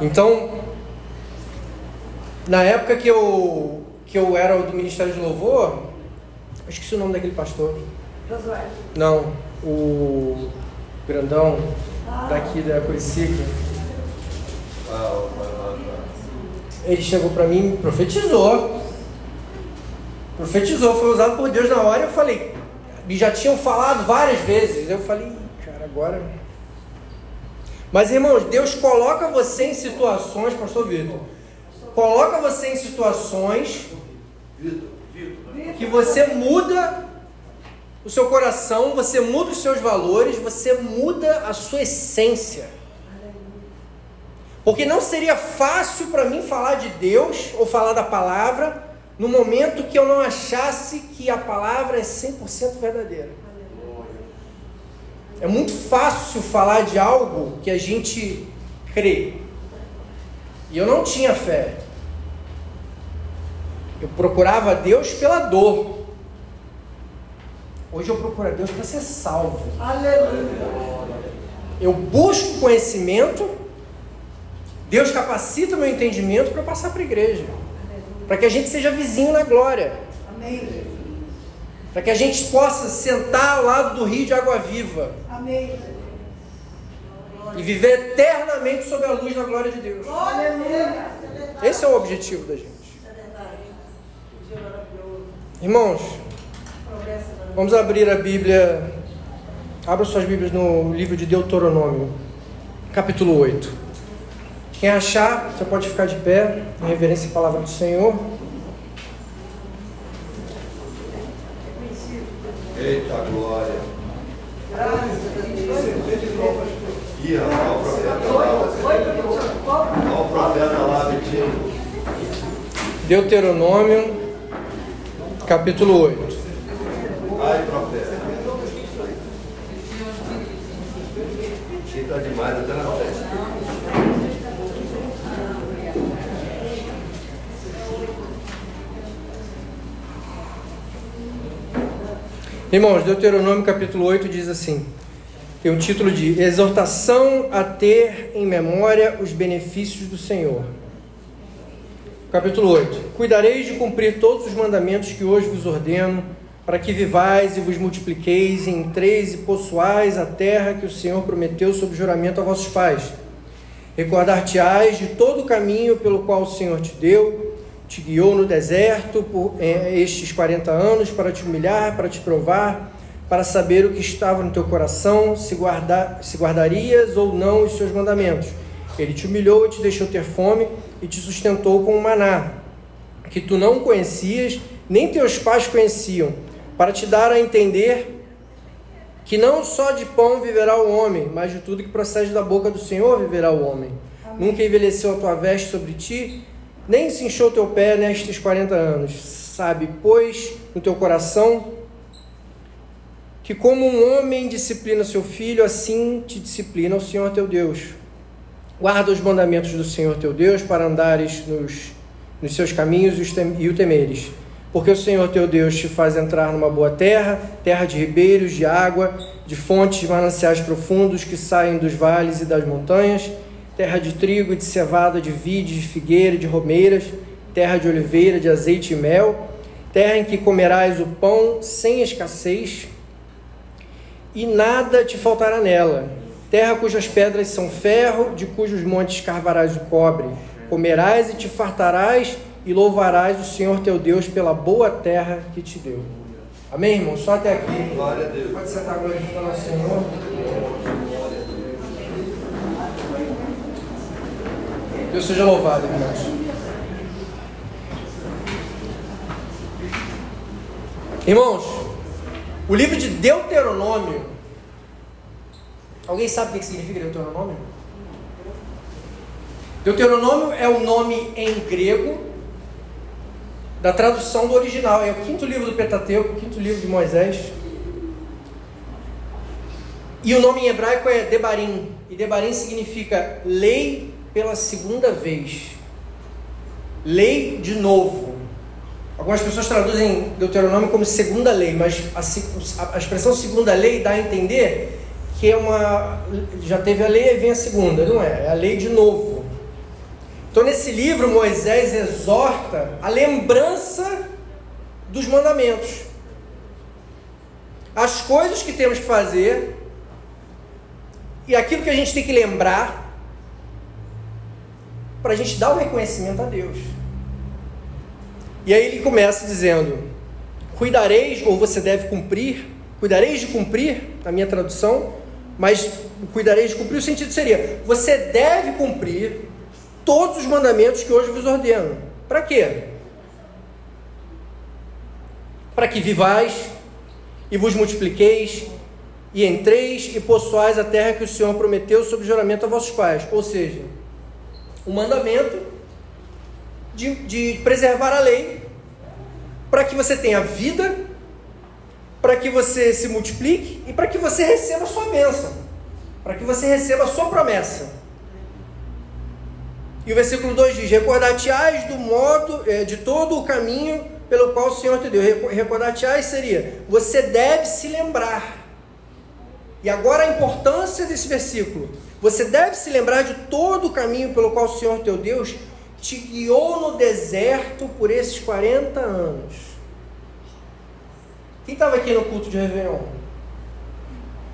Então, na época que eu, que eu era do Ministério de Louvor, eu esqueci o nome daquele pastor. Josué. Não, o grandão daqui da Curicica. Ele chegou para mim e profetizou. Profetizou, foi usado por Deus na hora. Eu falei, e já tinham falado várias vezes. Eu falei, cara, agora. Mas irmãos, Deus coloca você em situações, Pastor Vitor, coloca você em situações que você muda o seu coração, você muda os seus valores, você muda a sua essência. Porque não seria fácil para mim falar de Deus ou falar da palavra no momento que eu não achasse que a palavra é 100% verdadeira. É muito fácil falar de algo que a gente crê. E eu não tinha fé. Eu procurava Deus pela dor. Hoje eu procuro a Deus para ser salvo. Aleluia. Eu busco conhecimento. Deus capacita o meu entendimento para passar para a igreja. Para que a gente seja vizinho na glória. Amém. Para que a gente possa sentar ao lado do rio de água viva. Amém. E viver eternamente sob a luz da glória de Deus. Aleluia. Esse é o objetivo da gente. Irmãos, vamos abrir a Bíblia. Abra suas Bíblias no livro de Deuteronômio, capítulo 8. Quem achar, você pode ficar de pé, em reverência à palavra do Senhor. Eita glória. Ih, o profeta lá. Olha o profeta lá, Vitinho. Deuteronômio, capítulo 8. Ai, profeta. Tá demais até na festa. Irmãos, Deuteronômio capítulo 8 diz assim: tem o título de Exortação a ter em memória os benefícios do Senhor. Capítulo 8: Cuidareis de cumprir todos os mandamentos que hoje vos ordeno, para que vivais e vos multipliqueis, e entreis e possuais a terra que o Senhor prometeu sob juramento a vossos pais. Recordar-te-ás de todo o caminho pelo qual o Senhor te deu, te guiou no deserto por eh, estes 40 anos para te humilhar, para te provar, para saber o que estava no teu coração, se, guarda, se guardarias ou não os seus mandamentos. Ele te humilhou e te deixou ter fome e te sustentou com o maná, que tu não conhecias, nem teus pais conheciam, para te dar a entender que não só de pão viverá o homem, mas de tudo que procede da boca do Senhor viverá o homem. Nunca envelheceu a tua veste sobre ti, nem se inchou teu pé nestes 40 anos. Sabe, pois, no teu coração que como um homem disciplina seu filho, assim te disciplina o Senhor teu Deus. Guarda os mandamentos do Senhor teu Deus para andares nos, nos seus caminhos e o temeres. Porque o Senhor teu Deus te faz entrar numa boa terra, terra de ribeiros, de água, de fontes de mananciais profundos que saem dos vales e das montanhas, terra de trigo, de cevada, de vide, de figueira, de romeiras, terra de oliveira, de azeite e mel, terra em que comerás o pão sem escassez, e nada te faltará nela. Terra cujas pedras são ferro, de cujos montes carvarás o cobre. Comerás e te fartarás, e louvarás o Senhor teu Deus pela boa terra que te deu. Amém, irmão? Só até aqui. Glória a Deus. Pode sentar glorificando ao Senhor. Deus seja louvado, irmãos. Irmãos, o livro de Deuteronômio. Alguém sabe o que significa Deuteronômio? Deuteronômio é o nome em grego da tradução do original. É o quinto livro do Pentateuco, o quinto livro de Moisés. E o nome em hebraico é Debarim. E Debarim significa lei pela segunda vez. Lei de novo. Algumas pessoas traduzem Deuteronômio como segunda lei, mas a, a expressão segunda lei dá a entender que é uma. Já teve a lei e vem a segunda, não é? É a lei de novo. Então, nesse livro, Moisés exorta a lembrança dos mandamentos. As coisas que temos que fazer e aquilo que a gente tem que lembrar para a gente dar o reconhecimento a Deus. E aí ele começa dizendo: Cuidareis, ou você deve cumprir, cuidareis de cumprir, na minha tradução, mas cuidareis de cumprir, o sentido seria: você deve cumprir todos os mandamentos que hoje vos ordeno. Para quê? Para que vivais e vos multipliqueis e entreis e possuais a terra que o Senhor prometeu sob juramento a vossos pais. Ou seja, o mandamento de, de preservar a lei para que você tenha vida, para que você se multiplique e para que você receba a sua bênção, para que você receba a sua promessa. E o versículo 2 diz: Recordar-te-ás do modo, eh, de todo o caminho pelo qual o Senhor te deu. Recordar-te-ás seria, você deve se lembrar. E agora a importância desse versículo. Você deve se lembrar de todo o caminho pelo qual o Senhor teu Deus te guiou no deserto por esses 40 anos. Quem estava aqui no culto de Réveillon?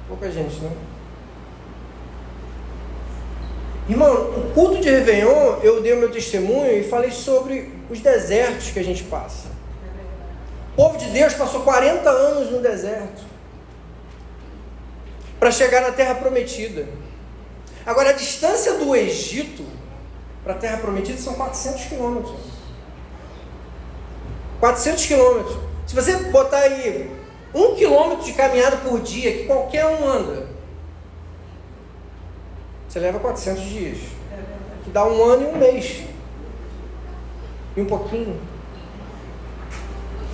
Pouca gente, né? Irmão, o culto de Réveillon, eu dei o meu testemunho e falei sobre os desertos que a gente passa. O povo de Deus passou 40 anos no deserto para chegar na terra prometida. Agora, a distância do Egito para a terra prometida são 400 quilômetros. 400 quilômetros. Se você botar aí um quilômetro de caminhada por dia, que qualquer um anda, você leva 400 dias. Que dá um ano e um mês. E um pouquinho.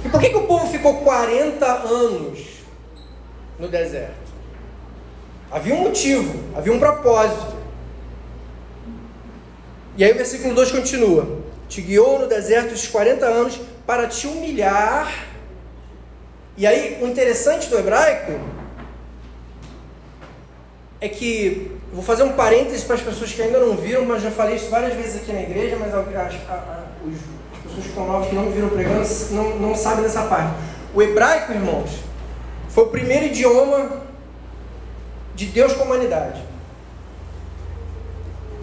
E por que, que o povo ficou 40 anos no deserto? Havia um motivo, havia um propósito. E aí o versículo 2 continua: Te guiou no deserto esses 40 anos para te humilhar. E aí o interessante do hebraico é que vou fazer um parênteses para as pessoas que ainda não viram, mas já falei isso várias vezes aqui na igreja, mas as, as, as pessoas que estão novas que não viram pregando não, não sabem dessa parte. O hebraico, irmãos, foi o primeiro idioma de Deus com a humanidade.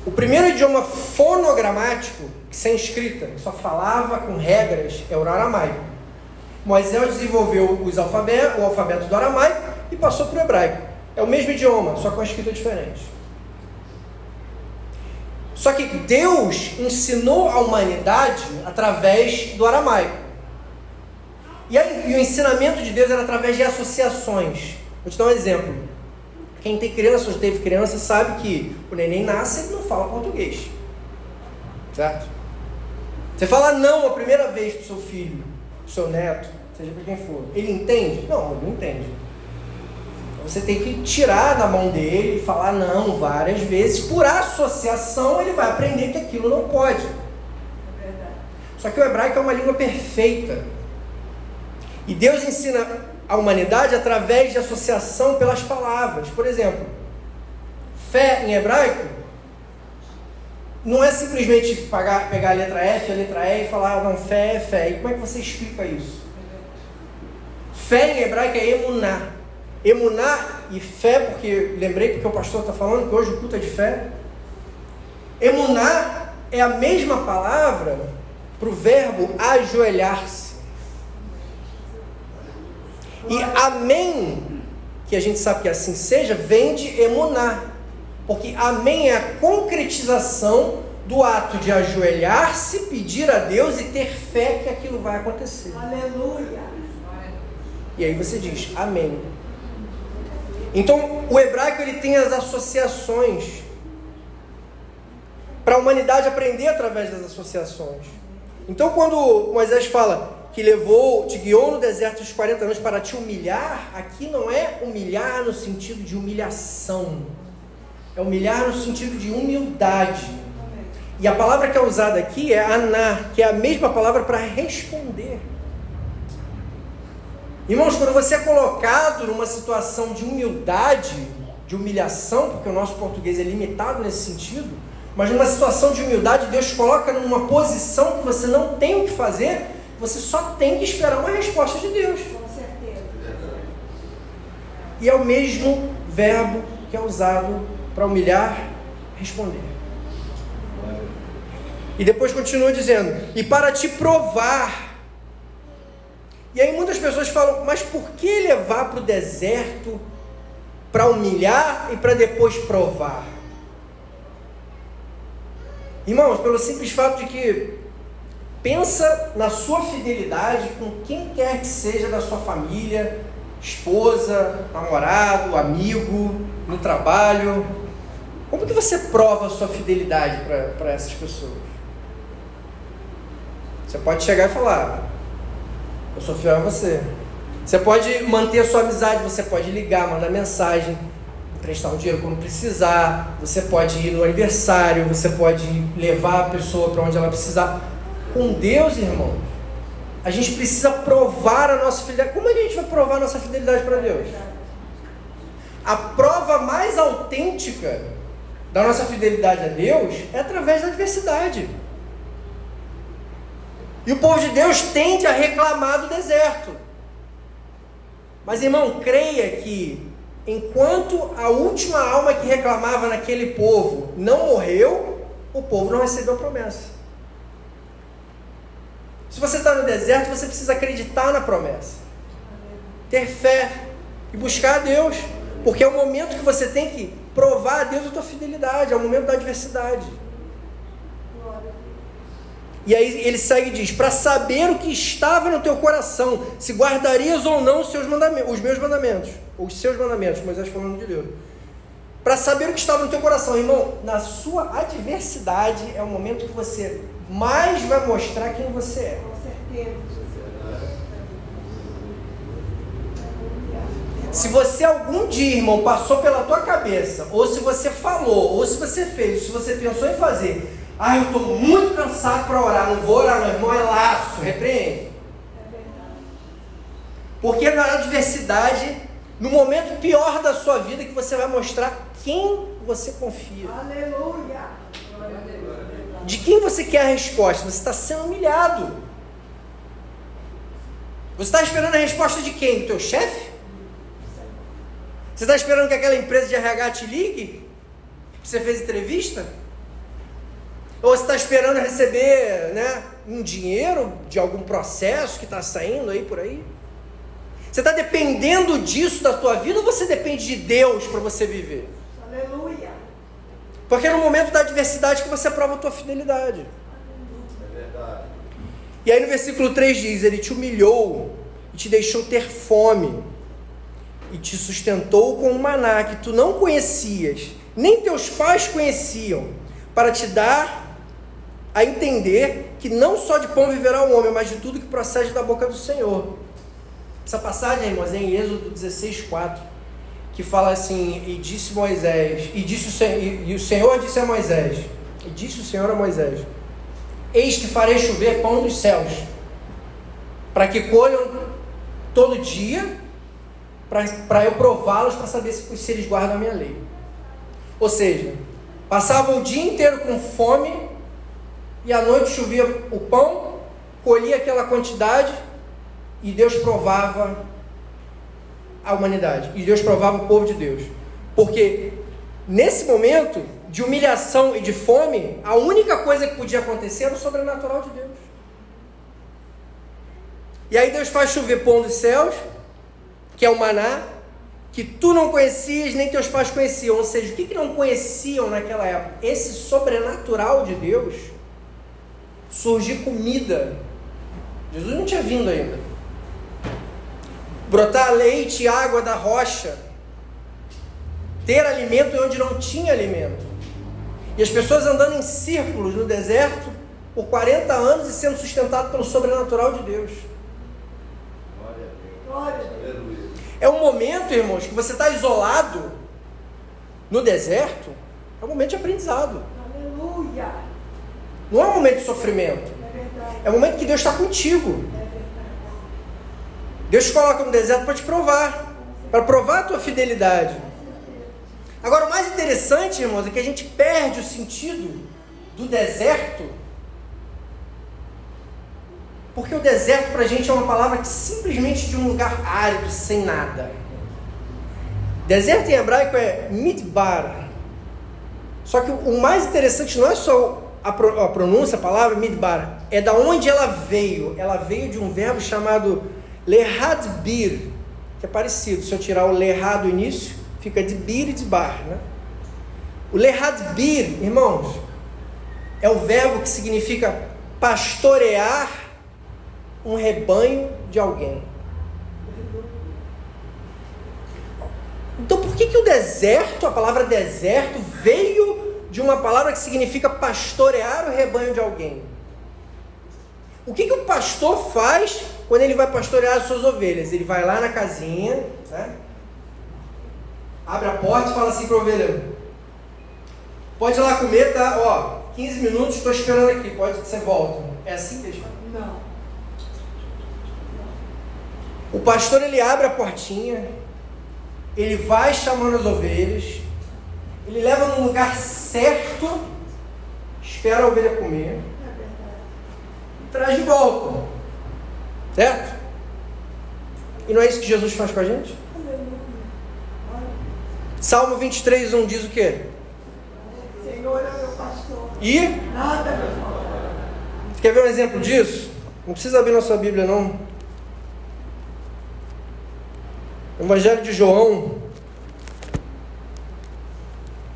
O primeiro idioma fonogramático, sem escrita, só falava com regras, é o aramaico. Moisés desenvolveu os alfabetos, o alfabeto do aramaico e passou para o hebraico. É o mesmo idioma, só com a escrita diferente. Só que Deus ensinou a humanidade através do aramaico. E, aí, e o ensinamento de Deus era através de associações. Vou te dar um exemplo. Quem tem criança ou teve criança sabe que o neném nasce e não fala português. Certo? Você fala não a primeira vez para o seu filho, para o seu neto, seja para quem for. Ele entende? Não, ele não entende. Você tem que tirar da mão dele e falar não várias vezes. Por associação, ele vai aprender que aquilo não pode. É Só que o hebraico é uma língua perfeita. E Deus ensina a humanidade através de associação pelas palavras. Por exemplo, fé em hebraico não é simplesmente pegar, pegar a letra F, a letra E e falar, não, fé é fé. E como é que você explica isso? Fé em hebraico é emuná. Emuná e fé, porque lembrei porque o pastor está falando que hoje o culto é de fé. Emuná é a mesma palavra para o verbo ajoelhar-se. E amém, que a gente sabe que assim seja, vem de emuná. Porque amém é a concretização do ato de ajoelhar-se, pedir a Deus e ter fé que aquilo vai acontecer. Aleluia. E aí você diz amém. Então, o hebraico ele tem as associações para a humanidade aprender através das associações. Então, quando Moisés fala que levou, te guiou no deserto dos 40 anos para te humilhar, aqui não é humilhar no sentido de humilhação, é humilhar no sentido de humildade. E a palavra que é usada aqui é aná, que é a mesma palavra para responder. Irmãos, quando você é colocado numa situação de humildade, de humilhação, porque o nosso português é limitado nesse sentido, Mas numa situação de humildade, Deus coloca numa posição que você não tem o que fazer, você só tem que esperar uma resposta de Deus. Com certeza. E é o mesmo verbo que é usado para humilhar, responder. E depois continua dizendo: e para te provar. E aí muitas pessoas falam, mas por que levar para o deserto para humilhar e para depois provar? Irmãos, pelo simples fato de que pensa na sua fidelidade com quem quer que seja da sua família, esposa, namorado, amigo, no trabalho. Como que você prova a sua fidelidade para essas pessoas? Você pode chegar e falar, eu sou fiel a você. Você pode manter a sua amizade, você pode ligar, mandar mensagem, emprestar um dinheiro quando precisar, você pode ir no aniversário, você pode levar a pessoa para onde ela precisar. Com Deus, irmão, a gente precisa provar a nossa fidelidade. Como a gente vai provar a nossa fidelidade para Deus? A prova mais autêntica da nossa fidelidade a Deus é através da adversidade. E o povo de Deus tende a reclamar do deserto. Mas irmão, creia que enquanto a última alma que reclamava naquele povo não morreu, o povo não recebeu promessa. Se você está no deserto, você precisa acreditar na promessa, ter fé e buscar a Deus, porque é o momento que você tem que provar a Deus a tua fidelidade, é o momento da adversidade. E aí ele segue e diz: para saber o que estava no teu coração, se guardarias ou não os, seus mandamentos, os meus mandamentos, ou os seus mandamentos, Moisés falando de Deus. Para saber o que estava no teu coração, irmão, na sua adversidade é o momento que você mais vai mostrar quem você é. Com certeza. Se você algum dia, irmão, passou pela tua cabeça, ou se você falou, ou se você fez, ou se você pensou em fazer, ah, eu estou muito cansado para orar, não vou orar, não, irmão, é laço, repreende. Porque na adversidade, no momento pior da sua vida, que você vai mostrar quem você confia. Aleluia. De quem você quer a resposta? Você está sendo humilhado. Você está esperando a resposta de quem? Do teu chefe? Você está esperando que aquela empresa de RH te ligue? Você fez entrevista? Ou você está esperando receber né, um dinheiro de algum processo que está saindo aí por aí? Você está dependendo disso da tua vida ou você depende de Deus para você viver? Porque é no momento da adversidade que você prova a tua fidelidade. É verdade. E aí no versículo 3 diz: Ele te humilhou e te deixou ter fome, e te sustentou com um maná que tu não conhecias, nem teus pais conheciam, para te dar a entender que não só de pão viverá o homem, mas de tudo que procede da boca do Senhor. Essa passagem, irmãos, é em Êxodo 16, 4, que fala assim: E disse Moisés, e, disse o, Senhor, e o Senhor disse a Moisés, e disse o Senhor a Moisés: Eis que farei chover pão dos céus, para que colham todo dia, para eu prová-los, para saber se, se eles guardam a minha lei. Ou seja, passavam o dia inteiro com fome, e à noite chovia o pão, colhia aquela quantidade, e Deus provava a humanidade, e Deus provava o povo de Deus. Porque nesse momento de humilhação e de fome, a única coisa que podia acontecer era o sobrenatural de Deus. E aí Deus faz chover pão dos céus, que é o maná, que tu não conhecias, nem teus pais conheciam. Ou seja, o que, que não conheciam naquela época? Esse sobrenatural de Deus surgir comida. Jesus não tinha vindo ainda. Brotar leite e água da rocha. Ter alimento onde não tinha alimento. E as pessoas andando em círculos no deserto por 40 anos e sendo sustentado pelo sobrenatural de Deus. Glória a Deus. É um momento, irmãos, que você está isolado no deserto, é um momento de aprendizado. Aleluia. Não é um momento de sofrimento. É. É um momento que Deus está contigo. É. Deus te coloca no deserto para te provar, para provar a tua fidelidade. Agora, o mais interessante, irmãos, é que a gente perde o sentido do deserto, porque o deserto para a gente é uma palavra que simplesmente de um lugar árido, sem nada. Deserto em hebraico é midbar. Só que o mais interessante não é só a, pronúncia, a palavra midbar, é da onde ela veio. Ela veio de um verbo chamado lehadbir, que é parecido. Se eu tirar o lehad do início, fica de bir e de bar. Né? O lehadbir, irmãos, é o verbo que significa pastorear um rebanho de alguém. Então por que, que o deserto, a palavra deserto, veio de uma palavra que significa pastorear o rebanho de alguém? O que, que o pastor faz quando ele vai pastorear as suas ovelhas? Ele vai lá na casinha, né? abre a porta e fala assim para a ovelha: Pode ir lá comer, tá? Ó, 15 minutos, estou esperando aqui, pode você volta. É assim que eles falam? Não. O pastor ele abre a portinha, ele vai chamando as ovelhas, ele leva no lugar certo, espera a ovelha comer, e traz de volta. Certo? E não é isso que Jesus faz com a gente? Salmo 23, 1 diz o quê? Senhor é meu pastor. E? Nada me falta. Quer ver um exemplo disso? Não precisa abrir na sua Bíblia, não. Evangelho de João,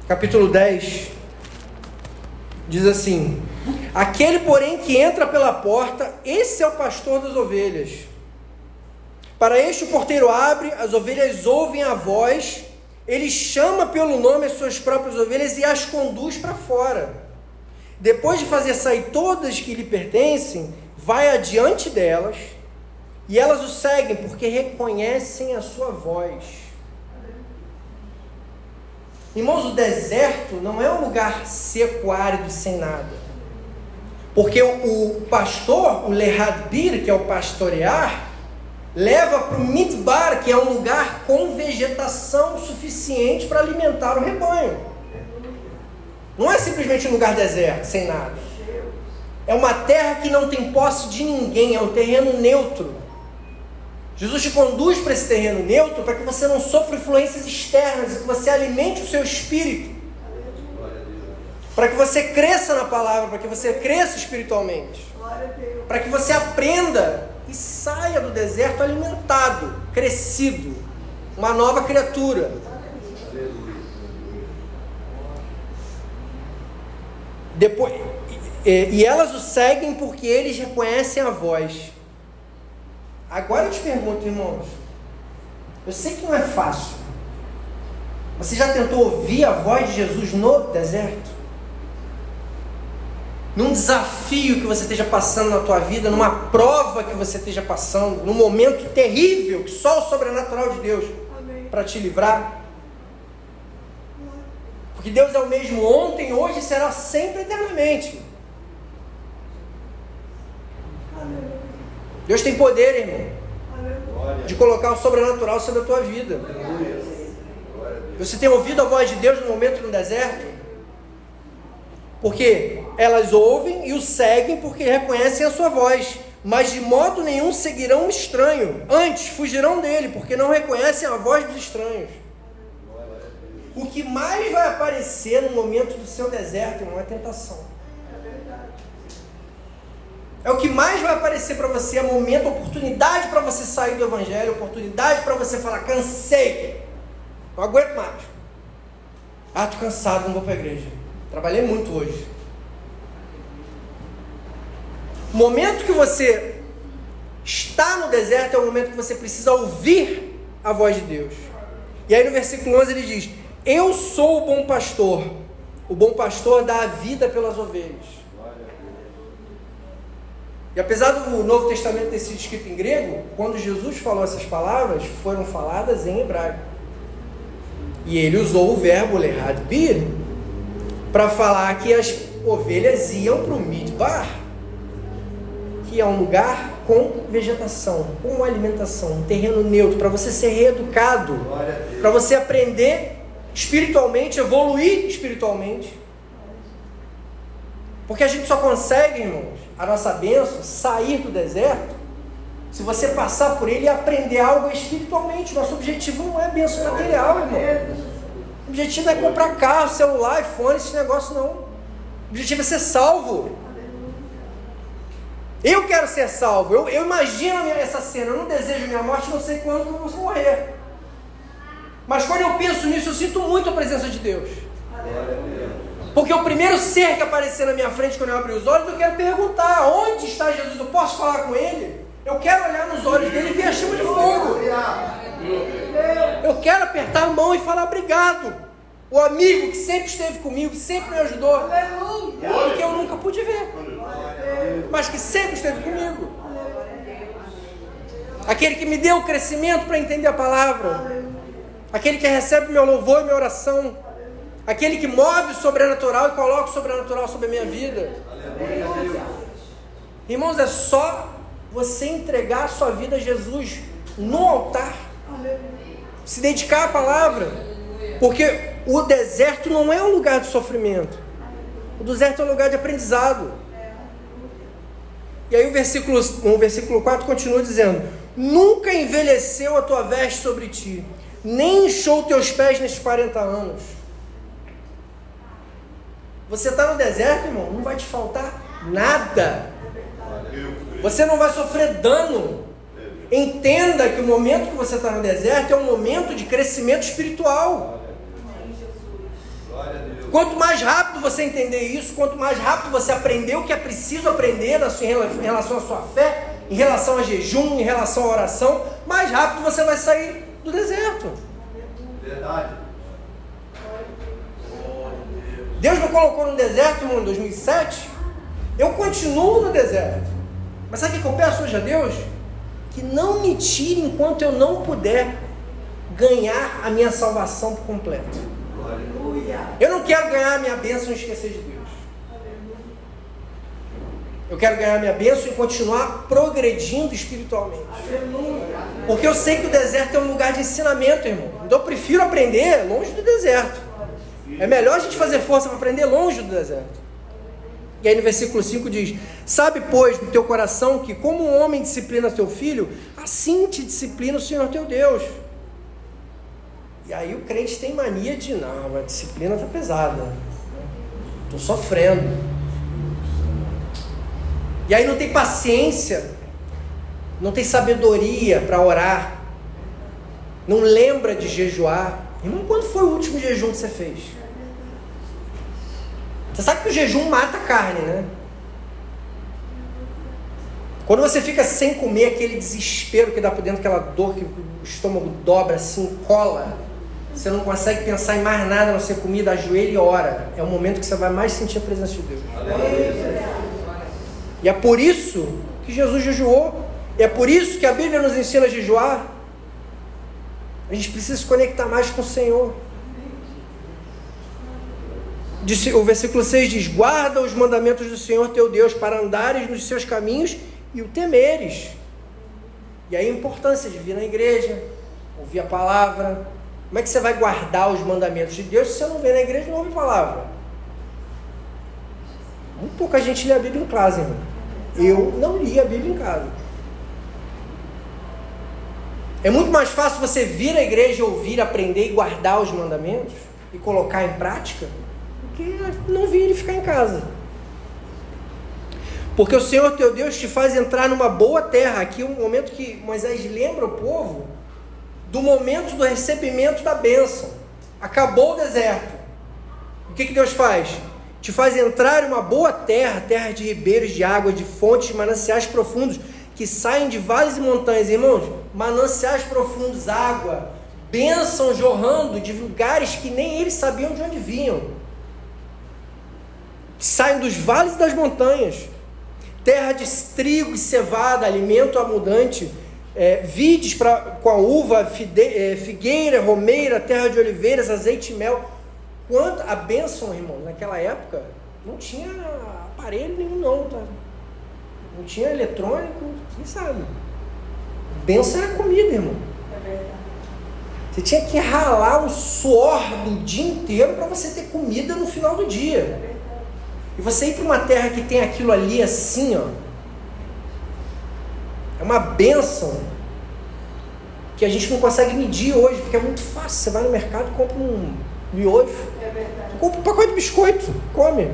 capítulo 10, diz assim: Aquele, porém, que entra pela porta, esse é o pastor das ovelhas. Para este o porteiro abre, as ovelhas ouvem a voz, ele chama pelo nome as suas próprias ovelhas e as conduz para fora. Depois de fazer sair todas que lhe pertencem, vai adiante delas e elas o seguem porque reconhecem a sua voz. Irmãos, o deserto não é um lugar seco, árido, sem nada. Porque o, pastor, o lehadbir, que é o pastorear, leva para o mitbar, que é um lugar com vegetação suficiente para alimentar o rebanho. Não é simplesmente um lugar deserto, sem nada. É uma terra que não tem posse de ninguém, é um terreno neutro. Jesus te conduz para esse terreno neutro para que você não sofra influências externas e que você alimente o seu espírito. Para que você cresça na palavra, para que você cresça espiritualmente. Para que você aprenda e saia do deserto alimentado, crescido, uma nova criatura. Depois, e, e elas o seguem porque eles reconhecem a voz. Agora eu te pergunto, irmãos. Eu sei que não é fácil. Você já tentou ouvir a voz de Jesus no deserto? Num desafio que você esteja passando na tua vida, numa prova que você esteja passando, num momento terrível que só o sobrenatural de Deus para te livrar. Porque Deus é o mesmo ontem, hoje e será sempre eternamente. Deus tem poder, irmão, de colocar o sobrenatural sobre a tua vida. Você tem ouvido a voz de Deus no momento no deserto? Porque elas ouvem e o seguem porque reconhecem a sua voz, mas de modo nenhum seguirão um estranho. Antes fugirão dele, porque não reconhecem a voz dos estranhos. O que mais vai aparecer no momento do seu deserto, irmão, é tentação. É o que mais vai aparecer para você, é momento, oportunidade para você sair do evangelho, oportunidade para você falar, cansei, não aguento mais. Ah, tô cansado, não vou para a igreja. Trabalhei muito hoje. O momento que você está no deserto é o momento que você precisa ouvir a voz de Deus. E aí no versículo 11 ele diz: Eu sou o bom pastor. O bom pastor dá a vida pelas ovelhas. E apesar do Novo Testamento ter sido escrito em grego, quando Jesus falou essas palavras, foram faladas em hebraico. E ele usou o verbo lerad bir para falar que as ovelhas iam para o midbar, que é um lugar com vegetação, com alimentação, um terreno neutro, para você ser reeducado, para você aprender espiritualmente, evoluir espiritualmente. Porque a gente só consegue, irmãos, a nossa bênção, sair do deserto, se você passar por ele e aprender algo espiritualmente. Nosso objetivo não é bênção material, irmão. O objetivo é comprar carro, celular, iPhone, esse negócio não. O objetivo é ser salvo. Eu quero ser salvo. Eu, eu imagino essa cena. Eu não desejo minha morte, não sei quando eu vou morrer. Mas quando eu penso nisso, eu sinto muito a presença de Deus. Porque o primeiro ser que aparecer na minha frente quando eu abrir os olhos, eu quero perguntar: onde está Jesus? Eu posso falar com ele? Eu quero olhar nos olhos dele e ver a chama de fogo. Eu quero apertar a mão e falar obrigado. O amigo que sempre esteve comigo, que sempre me ajudou. Porque eu nunca pude ver. Mas que sempre esteve comigo. Aquele que me deu o crescimento para entender a palavra. Aquele que recebe meu louvor e minha oração. Aquele que move o sobrenatural e coloca o sobrenatural sobre a minha vida. Irmãos, é só você entregar a sua vida a Jesus no altar. Se dedicar à palavra. Porque o deserto não é um lugar de sofrimento. O deserto é um lugar de aprendizado. E aí o versículo, o versículo 4 continua dizendo: Nunca envelheceu a tua veste sobre ti, nem inchou teus pés nesses 40 anos. Você está no deserto, irmão, não vai te faltar nada. Você não vai sofrer dano. Entenda que o momento que você está no deserto é um momento de crescimento espiritual. Quanto mais rápido você entender isso, quanto mais rápido você aprender o que é preciso aprender em relação à sua fé, em relação a jejum, em relação à oração, mais rápido você vai sair do deserto. Verdade. Deus me colocou no deserto em 2007. Eu continuo no deserto. Mas sabe o que eu peço hoje a Deus? Que não me tire enquanto eu não puder ganhar a minha salvação por completo. Eu não quero ganhar a minha bênção e esquecer de Deus. Eu quero ganhar a minha bênção e continuar progredindo espiritualmente. Porque eu sei que o deserto é um lugar de ensinamento, irmão. Então eu prefiro aprender longe do deserto. É melhor a gente fazer força para aprender longe do deserto. E aí no versículo 5 diz: Sabe, pois, no teu coração que, como um homem disciplina teu filho, assim te disciplina o Senhor teu Deus. E aí o crente tem mania de, não, a disciplina está pesada. Estou sofrendo. E aí não tem paciência, não tem sabedoria para orar, não lembra de jejuar. Irmão, quando foi o último jejum que você fez? Você sabe que o jejum mata a carne, né? Quando você fica sem comer, aquele desespero que dá por dentro, aquela dor que o estômago dobra assim, cola, você não consegue pensar em mais nada, não ser comida, ajoelha e ora. É o momento que você vai mais sentir a presença de Deus. E é por isso que Jesus jejuou. E é por isso que a Bíblia nos ensina a jejuar. A gente precisa se conectar mais com o Senhor o versículo 6 diz: Guarda os mandamentos do Senhor teu Deus para andares nos seus caminhos e o temeres. E aí a importância de vir na igreja, ouvir a palavra. Como é que você vai guardar os mandamentos de Deus se você não vem na igreja e não ouve palavra? Muito pouca gente lê a Bíblia em casa, irmão. Eu não li a Bíblia em casa. É muito mais fácil você vir à igreja, ouvir, aprender e guardar os mandamentos e colocar em prática que não vir e ficar em casa. Porque o Senhor teu Deus te faz entrar numa boa terra. Aqui é um momento que Moisés lembra o povo do momento do recebimento da bênção. Acabou o deserto. O que, que Deus faz? Te faz entrar em uma boa terra, terra de ribeiros de água, de fontes, de mananciais profundos, que saem de vales e montanhas, irmãos. Mananciais profundos, água, bênção jorrando de lugares que nem eles sabiam de onde vinham saem dos vales e das montanhas, terra de trigo e cevada, alimento abundante, é, vides pra, com a uva, fide, é, figueira, romeira, terra de oliveiras, azeite e mel. Quanto a bênção, irmão, naquela época, não tinha aparelho nenhum, não, tá? Não tinha eletrônico, quem sabe? Bênção era comida, irmão. É. Você tinha que ralar um suor do dia inteiro para você ter comida no final do dia. E você ir para uma terra que tem aquilo ali assim, ó. Uma benção que a gente não consegue medir hoje, porque é muito fácil. Você vai no mercado e compra um miojo. É. Compra um pacote de biscoito, come.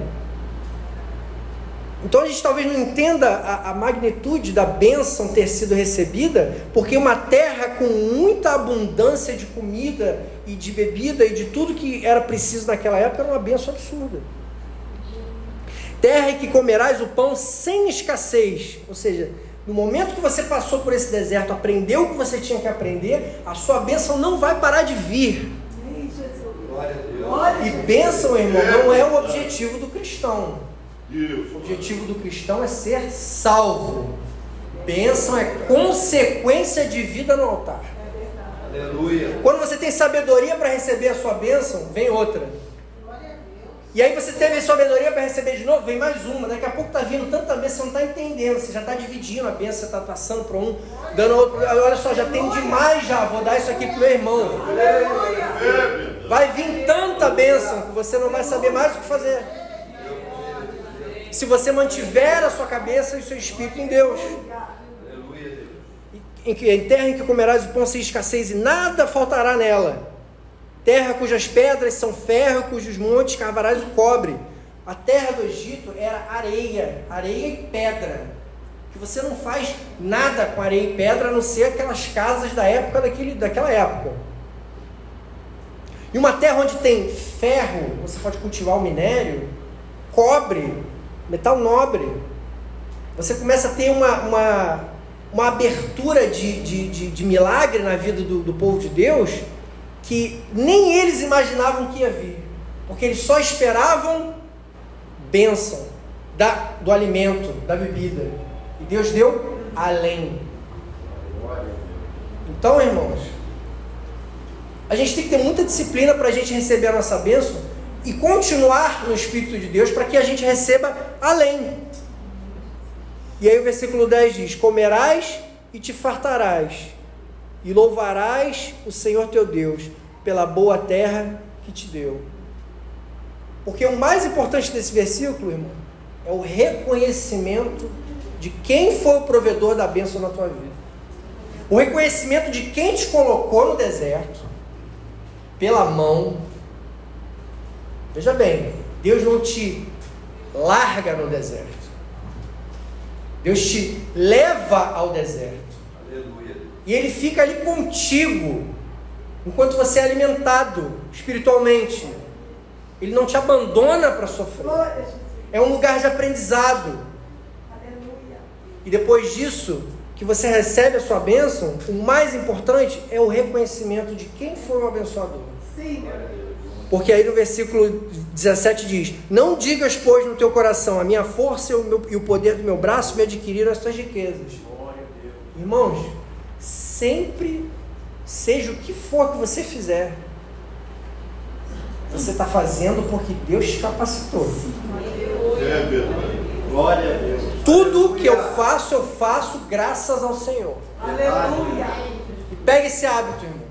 Então a gente talvez não entenda a, a, magnitude da bênção ter sido recebida, porque uma terra com muita abundância de comida e de bebida e de tudo que era preciso naquela época era uma bênção absurda. Terra em que comerás o pão sem escassez, ou seja, no momento que você passou por esse deserto, aprendeu o que você tinha que aprender, a sua bênção não vai parar de vir. E bênção, irmão, não é o objetivo do cristão. O objetivo do cristão é ser salvo. Bênção é consequência de vida no altar. Aleluia. Quando você tem sabedoria para receber a sua bênção, vem outra. E aí você teve sabedoria para receber de novo, vem mais uma. Daqui a pouco tá vindo tanta bênção, você não está entendendo. Você já está dividindo a bênção, você está passando para um, dando outro. Olha só, já tem demais já, vou dar isso aqui pro meu irmão. Vai vir tanta bênção que você não vai saber mais o que fazer se você mantiver a sua cabeça e o seu espírito em Deus. Em, em terra em que comerás o pão sem escassez e nada faltará nela. Terra cujas pedras são ferro, cujos montes cavarás o cobre. A terra do Egito era areia, areia e pedra. Que você não faz nada com areia e pedra a não ser aquelas casas da época daquele, daquela época. E uma terra onde tem ferro, você pode cultivar o minério, cobre, metal nobre. Você começa a ter uma, uma, uma abertura de, de, de, de milagre na vida do, do povo de Deus que nem eles imaginavam que ia vir, porque eles só esperavam bênção da, do alimento, da bebida. E Deus deu além. Então, irmãos, a gente tem que ter muita disciplina para a gente receber a nossa bênção e continuar no Espírito de Deus para que a gente receba além. E aí o versículo 10 diz: Comerás e te fartarás, e louvarás o Senhor teu Deus pela boa terra que te deu. Porque o mais importante desse versículo, irmão, é o reconhecimento de quem foi o provedor da bênção na tua vida. O reconhecimento de quem te colocou no deserto, pela mão, Veja bem, Deus não te larga no deserto. Deus te leva ao deserto. E ele fica ali contigo enquanto você é alimentado espiritualmente. Ele não te abandona para sofrer. É um lugar de aprendizado. E depois disso, que você recebe a sua bênção, o mais importante é o reconhecimento de quem foi o abençoador. Sim. Porque aí no versículo 17 diz: Não digas, pois, no teu coração, a minha força e o, meu, e o poder do meu braço me adquiriram estas riquezas. Irmãos, sempre, seja o que for que você fizer, você está fazendo porque Deus te capacitou. Glória a Deus. Tudo que eu faço, eu faço graças ao Senhor. Aleluia. E pegue esse hábito, irmão.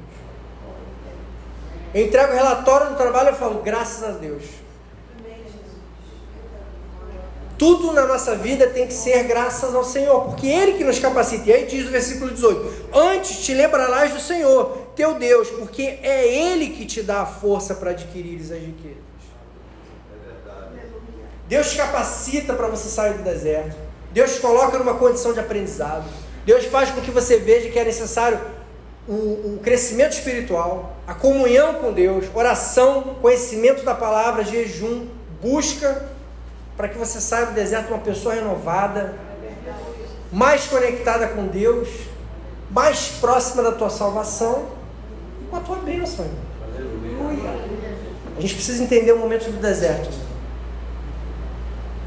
Eu entrego o relatório no trabalho e falo, graças a Deus. Tudo na nossa vida tem que ser graças ao Senhor, porque Ele que nos capacita. E aí diz o versículo 18: Antes te lembrarás do Senhor, teu Deus, porque é Ele que te dá a força para adquirir as riquezas. Deus te capacita para você sair do deserto. Deus te coloca numa condição de aprendizado. Deus faz com que você veja que é necessário o, o crescimento espiritual, a comunhão com Deus, oração, conhecimento da palavra, jejum, busca, para que você saia do deserto uma pessoa renovada, mais conectada com Deus, mais próxima da tua salvação e com a tua bênção. A gente precisa entender o momento do deserto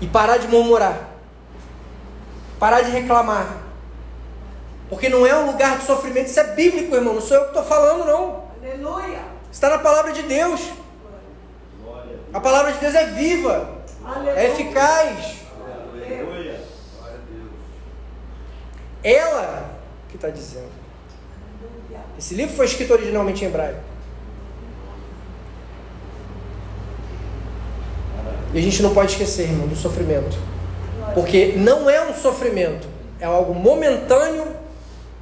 e parar de murmurar, parar de reclamar, porque não é um lugar de sofrimento, isso é bíblico, irmão. Não sou eu que estou falando, não. Aleluia. Está na palavra de Deus. A palavra de Deus é viva, Aleluia. é eficaz. Aleluia. Ela que está dizendo. Esse livro foi escrito originalmente em hebraico. E a gente não pode esquecer, irmão, do sofrimento. Porque não é um sofrimento, é algo momentâneo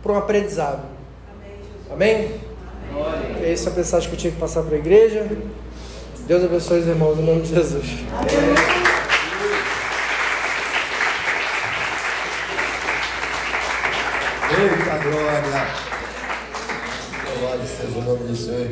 para um aprendizado. Amém? É essa a mensagem que eu tinha que passar para a igreja. Deus abençoe os irmãos, em nome de Jesus. Eita glória! Louvado seja o nome do Senhor.